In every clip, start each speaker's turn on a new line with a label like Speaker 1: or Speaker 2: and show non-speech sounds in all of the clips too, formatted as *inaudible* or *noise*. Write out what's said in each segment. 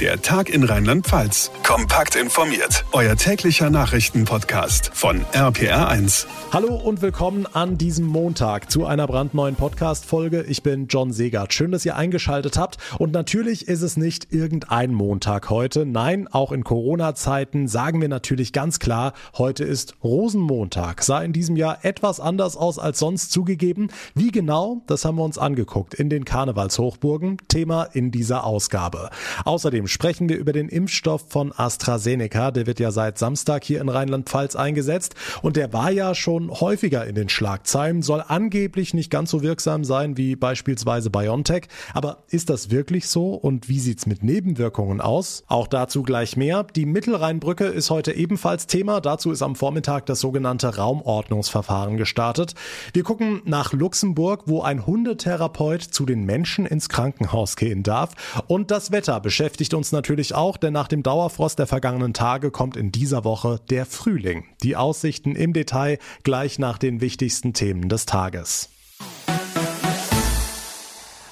Speaker 1: Der Tag in Rheinland-Pfalz. Kompakt informiert. Euer täglicher Nachrichtenpodcast von RPR1.
Speaker 2: Hallo und willkommen an diesem Montag zu einer brandneuen Podcast-Folge. Ich bin John Segert. Schön, dass ihr eingeschaltet habt. Und natürlich ist es nicht irgendein Montag heute. Nein, auch in Corona-Zeiten sagen wir natürlich ganz klar, heute ist Rosenmontag. Sah in diesem Jahr etwas anders aus als sonst zugegeben. Wie genau, das haben wir uns angeguckt in den Karnevalshochburgen. Thema in dieser Ausgabe. Außerdem Außerdem sprechen wir über den Impfstoff von AstraZeneca. Der wird ja seit Samstag hier in Rheinland-Pfalz eingesetzt und der war ja schon häufiger in den Schlagzeilen, soll angeblich nicht ganz so wirksam sein wie beispielsweise BioNTech. Aber ist das wirklich so und wie sieht's mit Nebenwirkungen aus? Auch dazu gleich mehr. Die Mittelrheinbrücke ist heute ebenfalls Thema. Dazu ist am Vormittag das sogenannte Raumordnungsverfahren gestartet. Wir gucken nach Luxemburg, wo ein Hundetherapeut zu den Menschen ins Krankenhaus gehen darf. Und das Wetter beschäftigt uns natürlich auch, denn nach dem Dauerfrost der vergangenen Tage kommt in dieser Woche der Frühling. Die Aussichten im Detail gleich nach den wichtigsten Themen des Tages.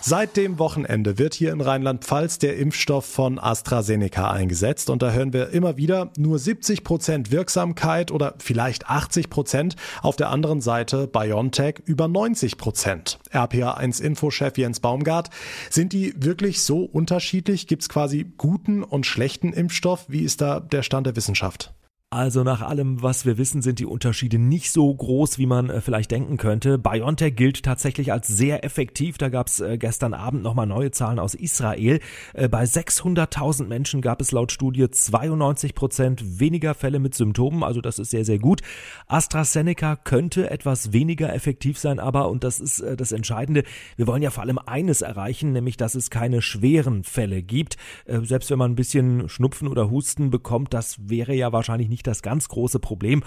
Speaker 2: Seit dem Wochenende wird hier in Rheinland-Pfalz der Impfstoff von AstraZeneca eingesetzt und da hören wir immer wieder nur 70 Prozent Wirksamkeit oder vielleicht 80 Prozent. Auf der anderen Seite BioNTech über 90 Prozent. RPA1-Infochef Jens Baumgart, sind die wirklich so unterschiedlich? Gibt es quasi guten und schlechten Impfstoff? Wie ist da der Stand der Wissenschaft?
Speaker 3: Also nach allem, was wir wissen, sind die Unterschiede nicht so groß, wie man äh, vielleicht denken könnte. BioNTech gilt tatsächlich als sehr effektiv. Da gab es äh, gestern Abend nochmal neue Zahlen aus Israel. Äh, bei 600.000 Menschen gab es laut Studie 92 Prozent weniger Fälle mit Symptomen. Also das ist sehr, sehr gut. AstraZeneca könnte etwas weniger effektiv sein, aber, und das ist das Entscheidende, wir wollen ja vor allem eines erreichen, nämlich dass es keine schweren Fälle gibt. Selbst wenn man ein bisschen Schnupfen oder Husten bekommt, das wäre ja wahrscheinlich nicht nicht das ganz große Problem.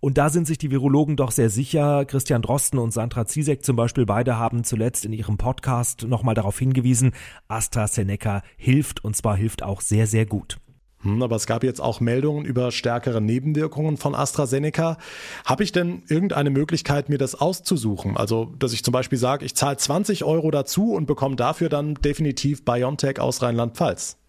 Speaker 3: Und da sind sich die Virologen doch sehr sicher. Christian Drosten und Sandra Ziesek zum Beispiel, beide haben zuletzt in ihrem Podcast nochmal darauf hingewiesen, AstraZeneca hilft und zwar hilft auch sehr, sehr gut.
Speaker 2: Hm, aber es gab jetzt auch Meldungen über stärkere Nebenwirkungen von AstraZeneca. Habe ich denn irgendeine Möglichkeit, mir das auszusuchen? Also, dass ich zum Beispiel sage, ich zahle 20 Euro dazu und bekomme dafür dann definitiv BioNTech aus Rheinland-Pfalz.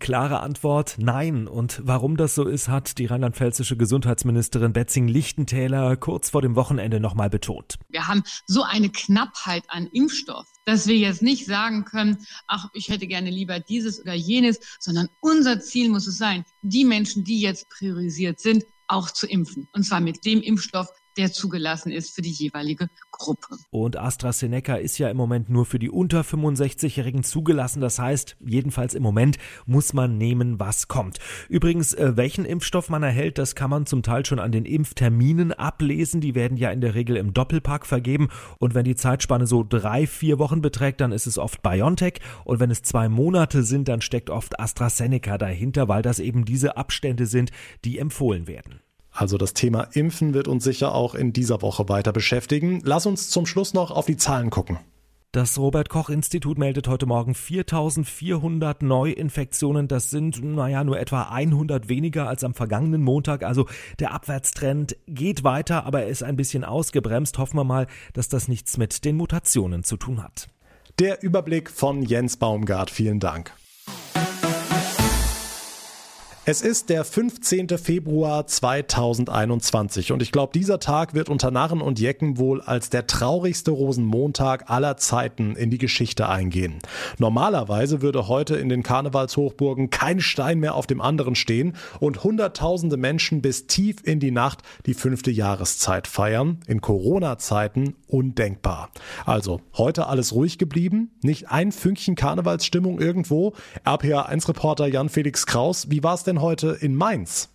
Speaker 3: Klare Antwort, nein. Und warum das so ist, hat die rheinland-pfälzische Gesundheitsministerin Betzing-Lichtentäler kurz vor dem Wochenende nochmal betont.
Speaker 4: Wir haben so eine Knappheit an Impfstoff, dass wir jetzt nicht sagen können, ach, ich hätte gerne lieber dieses oder jenes, sondern unser Ziel muss es sein, die Menschen, die jetzt priorisiert sind, auch zu impfen. Und zwar mit dem Impfstoff, der zugelassen ist für die jeweilige Gruppe.
Speaker 3: Und AstraZeneca ist ja im Moment nur für die unter 65-Jährigen zugelassen. Das heißt, jedenfalls im Moment muss man nehmen, was kommt. Übrigens, äh, welchen Impfstoff man erhält, das kann man zum Teil schon an den Impfterminen ablesen. Die werden ja in der Regel im Doppelpack vergeben. Und wenn die Zeitspanne so drei, vier Wochen beträgt, dann ist es oft BioNTech. Und wenn es zwei Monate sind, dann steckt oft AstraZeneca dahinter, weil das eben diese Abstände sind, die empfohlen werden.
Speaker 2: Also das Thema Impfen wird uns sicher auch in dieser Woche weiter beschäftigen. Lass uns zum Schluss noch auf die Zahlen gucken.
Speaker 3: Das Robert Koch Institut meldet heute Morgen 4400 Neuinfektionen. Das sind, naja, nur etwa 100 weniger als am vergangenen Montag. Also der Abwärtstrend geht weiter, aber er ist ein bisschen ausgebremst. Hoffen wir mal, dass das nichts mit den Mutationen zu tun hat.
Speaker 2: Der Überblick von Jens Baumgart. Vielen Dank. Es ist der 15. Februar 2021 und ich glaube, dieser Tag wird unter Narren und Jecken wohl als der traurigste Rosenmontag aller Zeiten in die Geschichte eingehen. Normalerweise würde heute in den Karnevalshochburgen kein Stein mehr auf dem anderen stehen und hunderttausende Menschen bis tief in die Nacht die fünfte Jahreszeit feiern. In Corona-Zeiten undenkbar. Also, heute alles ruhig geblieben, nicht ein Fünkchen Karnevalsstimmung irgendwo. RPA1-Reporter Jan-Felix Kraus, wie war es denn denn heute in Mainz?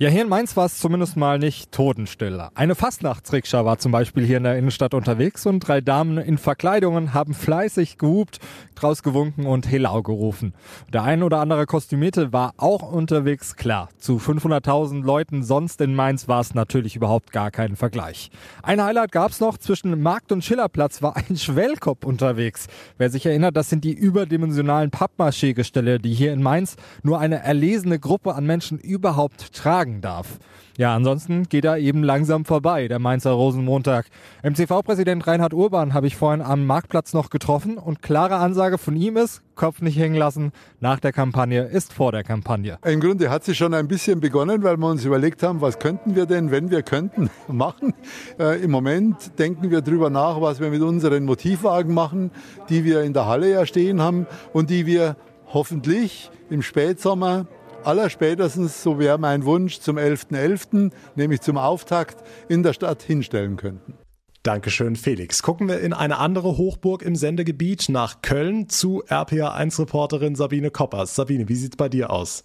Speaker 5: Ja, hier in Mainz war es zumindest mal nicht totenstill. Eine Fastnachtsrikscha war zum Beispiel hier in der Innenstadt unterwegs und drei Damen in Verkleidungen haben fleißig gehupt, draus gewunken und Helau gerufen. Der ein oder andere Kostümierte war auch unterwegs, klar. Zu 500.000 Leuten sonst in Mainz war es natürlich überhaupt gar kein Vergleich. Ein Highlight gab's noch, zwischen Markt und Schillerplatz war ein Schwellkopf unterwegs. Wer sich erinnert, das sind die überdimensionalen Pappmaché-Gestelle, die hier in Mainz nur eine erlesene Gruppe an Menschen überhaupt tragen sagen darf. Ja, ansonsten geht er eben langsam vorbei, der Mainzer Rosenmontag. MCV-Präsident Reinhard Urban habe ich vorhin am Marktplatz noch getroffen und klare Ansage von ihm ist, Kopf nicht hängen lassen, nach der Kampagne ist vor der Kampagne.
Speaker 6: Im Grunde hat sie schon ein bisschen begonnen, weil wir uns überlegt haben, was könnten wir denn, wenn wir könnten, *laughs* machen. Äh, Im Moment denken wir darüber nach, was wir mit unseren Motivwagen machen, die wir in der Halle ja stehen haben und die wir hoffentlich im Spätsommer allerspätestens, so wäre mein Wunsch, zum 11.11., .11., nämlich zum Auftakt in der Stadt hinstellen könnten.
Speaker 2: Dankeschön, Felix. Gucken wir in eine andere Hochburg im Sendegebiet nach Köln zu RPA1-Reporterin Sabine Koppers. Sabine, wie sieht's bei dir aus?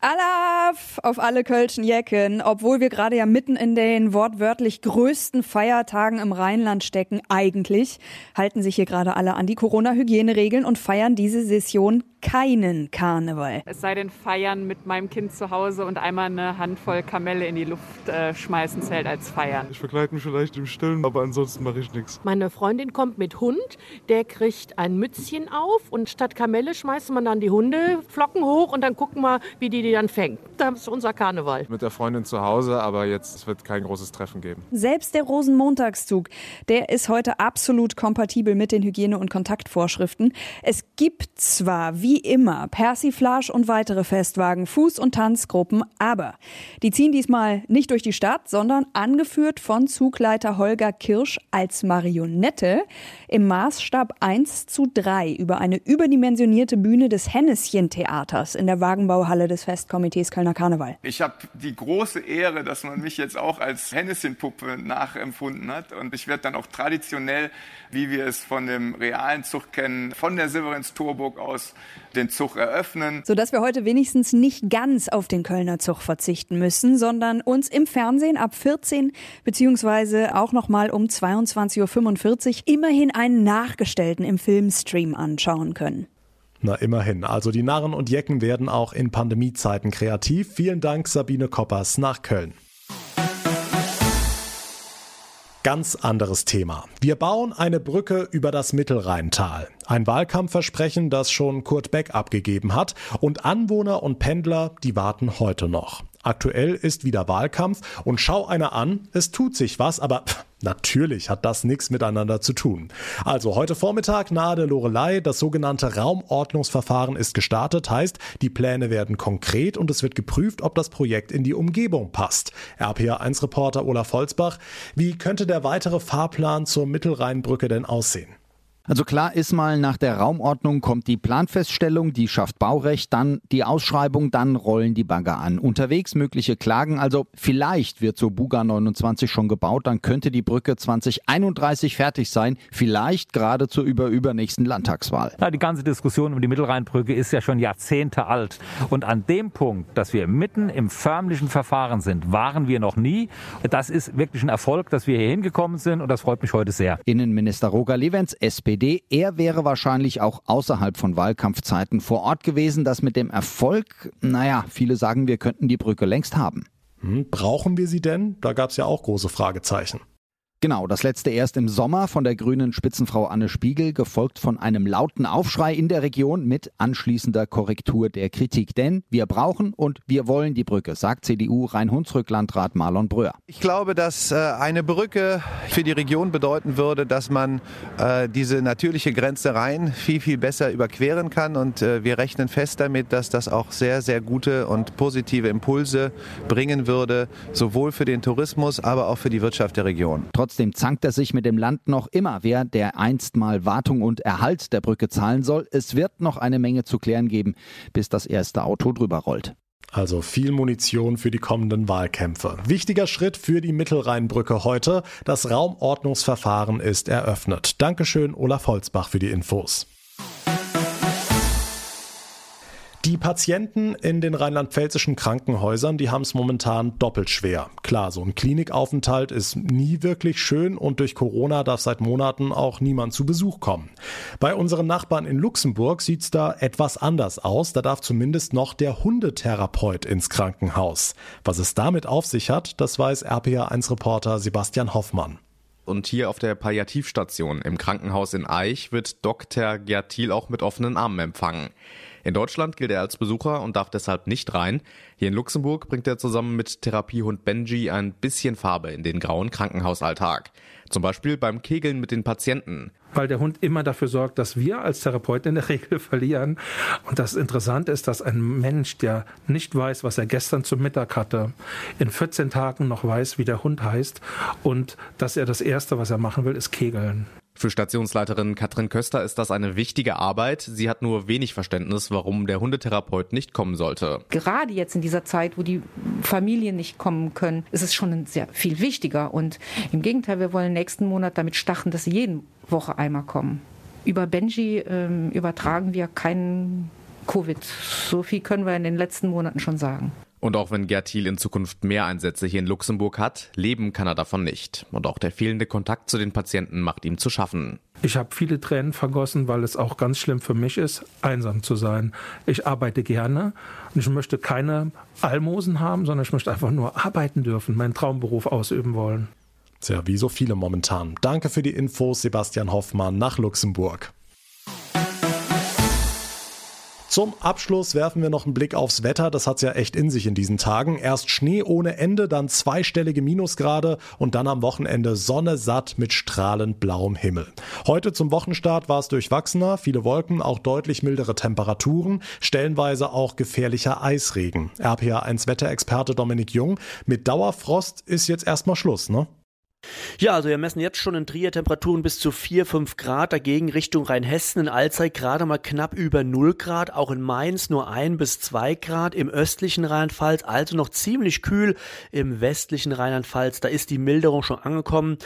Speaker 7: Alaf auf alle Kölschen Jecken, obwohl wir gerade ja mitten in den wortwörtlich größten Feiertagen im Rheinland stecken, eigentlich halten sich hier gerade alle an die Corona-Hygieneregeln und feiern diese Session keinen Karneval.
Speaker 8: Es sei denn, feiern mit meinem Kind zu Hause und einmal eine Handvoll Kamelle in die Luft äh, schmeißen zählt als feiern.
Speaker 9: Ich verkleide mich vielleicht im Stillen, aber ansonsten mache ich nichts.
Speaker 10: Meine Freundin kommt mit Hund, der kriegt ein Mützchen auf und statt Kamelle schmeißt man dann die Hundeflocken hoch und dann gucken wir, wie die die dann fängt. Das ist unser Karneval.
Speaker 9: Mit der Freundin zu Hause, aber jetzt wird kein großes Treffen geben.
Speaker 7: Selbst der Rosenmontagszug, der ist heute absolut kompatibel mit den Hygiene- und Kontaktvorschriften. Es gibt zwar, wie immer, Persiflage und weitere Festwagen, Fuß- und Tanzgruppen, aber die ziehen diesmal nicht durch die Stadt, sondern angeführt von Zugleiter Holger Kirsch als Marionette im Maßstab 1 zu 3 über eine überdimensionierte Bühne des Henneschen-Theaters in der Wagenbauhalle des Festkomitees Kölner Karneval.
Speaker 11: Ich habe die große Ehre, dass man mich jetzt auch als Henneschen-Puppe nachempfunden hat und ich werde dann auch traditionell, wie wir es von dem realen Zug kennen, von der Severins Torburg aus den Zug eröffnen.
Speaker 7: Sodass wir heute wenigstens nicht ganz auf den Kölner Zug verzichten müssen, sondern uns im Fernsehen ab 14 beziehungsweise auch nochmal um 22.45 Uhr immerhin einen nachgestellten im Filmstream anschauen können.
Speaker 2: Na, immerhin. Also die Narren und Jecken werden auch in Pandemiezeiten kreativ. Vielen Dank, Sabine Koppers nach Köln. Ganz anderes Thema. Wir bauen eine Brücke über das Mittelrheintal. Ein Wahlkampfversprechen, das schon Kurt Beck abgegeben hat. Und Anwohner und Pendler, die warten heute noch. Aktuell ist wieder Wahlkampf und schau einer an, es tut sich was, aber natürlich hat das nichts miteinander zu tun. Also heute Vormittag nahe der Lorelei, das sogenannte Raumordnungsverfahren ist gestartet, heißt, die Pläne werden konkret und es wird geprüft, ob das Projekt in die Umgebung passt. RPA1-Reporter Olaf Holzbach, wie könnte der weitere Fahrplan zur Mittelrheinbrücke denn aussehen?
Speaker 12: Also klar ist mal, nach der Raumordnung kommt die Planfeststellung, die schafft Baurecht, dann die Ausschreibung, dann rollen die Bagger an. Unterwegs mögliche Klagen, also vielleicht wird so Buga 29 schon gebaut, dann könnte die Brücke 2031 fertig sein, vielleicht gerade zur überübernächsten Landtagswahl.
Speaker 13: Na, die ganze Diskussion um die Mittelrheinbrücke ist ja schon Jahrzehnte alt. Und an dem Punkt, dass wir mitten im förmlichen Verfahren sind, waren wir noch nie. Das ist wirklich ein Erfolg, dass wir hier hingekommen sind und das freut mich heute sehr.
Speaker 12: Innenminister Roger Levens, SPD SPD. Er wäre wahrscheinlich auch außerhalb von Wahlkampfzeiten vor Ort gewesen. Das mit dem Erfolg, naja, viele sagen, wir könnten die Brücke längst haben.
Speaker 2: Hm, brauchen wir sie denn? Da gab es ja auch große Fragezeichen.
Speaker 12: Genau, das letzte erst im Sommer von der grünen Spitzenfrau Anne Spiegel, gefolgt von einem lauten Aufschrei in der Region mit anschließender Korrektur der Kritik. Denn wir brauchen und wir wollen die Brücke, sagt CDU Rhein-Hunsrück-Landrat Marlon Bröhr.
Speaker 14: Ich glaube, dass äh, eine Brücke für die Region bedeuten würde, dass man äh, diese natürliche Grenze rein viel, viel besser überqueren kann. Und äh, wir rechnen fest damit, dass das auch sehr, sehr gute und positive Impulse bringen würde, sowohl für den Tourismus, aber auch für die Wirtschaft der Region.
Speaker 12: Trotzdem zankt er sich mit dem Land noch immer, wer der einst mal Wartung und Erhalt der Brücke zahlen soll. Es wird noch eine Menge zu klären geben, bis das erste Auto drüber rollt.
Speaker 2: Also viel Munition für die kommenden Wahlkämpfe. Wichtiger Schritt für die Mittelrheinbrücke heute. Das Raumordnungsverfahren ist eröffnet. Dankeschön, Olaf Holzbach, für die Infos. Die Patienten in den rheinland-pfälzischen Krankenhäusern, die haben es momentan doppelt schwer. Klar, so ein Klinikaufenthalt ist nie wirklich schön und durch Corona darf seit Monaten auch niemand zu Besuch kommen. Bei unseren Nachbarn in Luxemburg sieht's da etwas anders aus. Da darf zumindest noch der Hundetherapeut ins Krankenhaus. Was es damit auf sich hat, das weiß RPA1-Reporter Sebastian Hoffmann.
Speaker 15: Und hier auf der Palliativstation im Krankenhaus in Eich wird Dr. Gertil auch mit offenen Armen empfangen. In Deutschland gilt er als Besucher und darf deshalb nicht rein. Hier in Luxemburg bringt er zusammen mit Therapiehund Benji ein bisschen Farbe in den grauen Krankenhausalltag. Zum Beispiel beim Kegeln mit den Patienten.
Speaker 16: Weil der Hund immer dafür sorgt, dass wir als Therapeuten in der *laughs* Regel verlieren. Und das Interessante ist, dass ein Mensch, der nicht weiß, was er gestern zum Mittag hatte, in 14 Tagen noch weiß, wie der Hund heißt und dass er das Erste, was er machen will, ist Kegeln.
Speaker 15: Für Stationsleiterin Katrin Köster ist das eine wichtige Arbeit. Sie hat nur wenig Verständnis, warum der Hundetherapeut nicht kommen sollte.
Speaker 17: Gerade jetzt in dieser Zeit, wo die Familien nicht kommen können, ist es schon sehr viel wichtiger. Und im Gegenteil, wir wollen nächsten Monat damit starten, dass sie jede Woche einmal kommen. Über Benji ähm, übertragen wir keinen Covid. So viel können wir in den letzten Monaten schon sagen.
Speaker 15: Und auch wenn Gerd Thiel in Zukunft mehr Einsätze hier in Luxemburg hat, leben kann er davon nicht. Und auch der fehlende Kontakt zu den Patienten macht ihm zu schaffen.
Speaker 16: Ich habe viele Tränen vergossen, weil es auch ganz schlimm für mich ist, einsam zu sein. Ich arbeite gerne und ich möchte keine Almosen haben, sondern ich möchte einfach nur arbeiten dürfen, meinen Traumberuf ausüben wollen.
Speaker 2: Tja, wie so viele momentan. Danke für die Infos, Sebastian Hoffmann nach Luxemburg. Zum Abschluss werfen wir noch einen Blick aufs Wetter. Das hat's ja echt in sich in diesen Tagen. Erst Schnee ohne Ende, dann zweistellige Minusgrade und dann am Wochenende Sonne satt mit strahlend blauem Himmel. Heute zum Wochenstart war es durchwachsener, viele Wolken, auch deutlich mildere Temperaturen, stellenweise auch gefährlicher Eisregen. RPA1 Wetterexperte Dominik Jung, mit Dauerfrost ist jetzt erstmal Schluss, ne?
Speaker 18: Ja, also wir messen jetzt schon in Trier Temperaturen bis zu 4, 5 Grad, dagegen Richtung Rheinhessen in Alzey gerade mal knapp über 0 Grad, auch in Mainz nur 1 bis 2 Grad, im östlichen Rheinland-Pfalz also noch ziemlich kühl, im westlichen Rheinland-Pfalz, da ist die Milderung schon angekommen.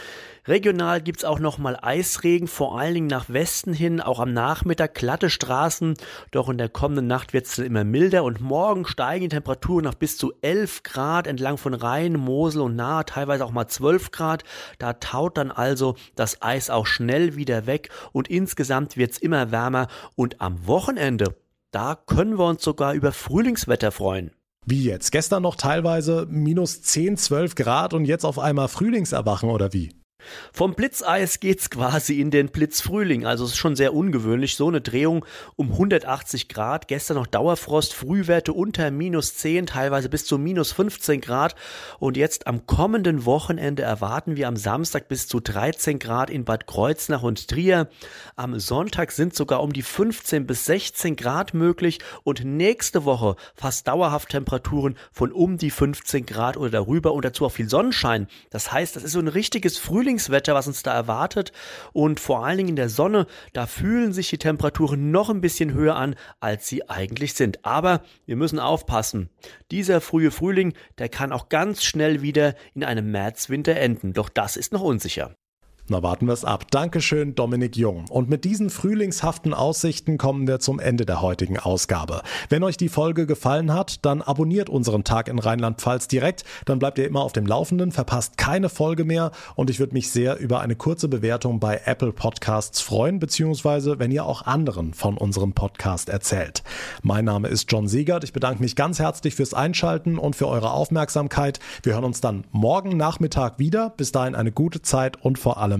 Speaker 18: Regional gibt's auch noch mal Eisregen, vor allen Dingen nach Westen hin, auch am Nachmittag glatte Straßen, doch in der kommenden Nacht wird's dann immer milder und morgen steigen die Temperaturen auf bis zu 11 Grad entlang von Rhein, Mosel und Nahe, teilweise auch mal 12 Grad. Da taut dann also das Eis auch schnell wieder weg und insgesamt wird's immer wärmer und am Wochenende, da können wir uns sogar über Frühlingswetter freuen.
Speaker 2: Wie jetzt? Gestern noch teilweise minus 10, 12 Grad und jetzt auf einmal Frühlingserwachen oder wie?
Speaker 18: Vom Blitzeis geht's quasi in den Blitzfrühling. Also es ist schon sehr ungewöhnlich. So eine Drehung um 180 Grad. Gestern noch Dauerfrost, Frühwerte unter minus 10, teilweise bis zu minus 15 Grad. Und jetzt am kommenden Wochenende erwarten wir am Samstag bis zu 13 Grad in Bad Kreuznach und Trier. Am Sonntag sind sogar um die 15 bis 16 Grad möglich. Und nächste Woche fast dauerhaft Temperaturen von um die 15 Grad oder darüber und dazu auch viel Sonnenschein. Das heißt, das ist so ein richtiges Frühling Frühlingswetter, was uns da erwartet. Und vor allen Dingen in der Sonne, da fühlen sich die Temperaturen noch ein bisschen höher an, als sie eigentlich sind. Aber wir müssen aufpassen. Dieser frühe Frühling, der kann auch ganz schnell wieder in einem Märzwinter enden. Doch das ist noch unsicher.
Speaker 2: Na, warten wir es ab. Dankeschön, Dominik Jung. Und mit diesen frühlingshaften Aussichten kommen wir zum Ende der heutigen Ausgabe. Wenn euch die Folge gefallen hat, dann abonniert unseren Tag in Rheinland-Pfalz direkt. Dann bleibt ihr immer auf dem Laufenden, verpasst keine Folge mehr. Und ich würde mich sehr über eine kurze Bewertung bei Apple Podcasts freuen, beziehungsweise wenn ihr auch anderen von unserem Podcast erzählt. Mein Name ist John Siegert. Ich bedanke mich ganz herzlich fürs Einschalten und für eure Aufmerksamkeit. Wir hören uns dann morgen Nachmittag wieder. Bis dahin eine gute Zeit und vor allem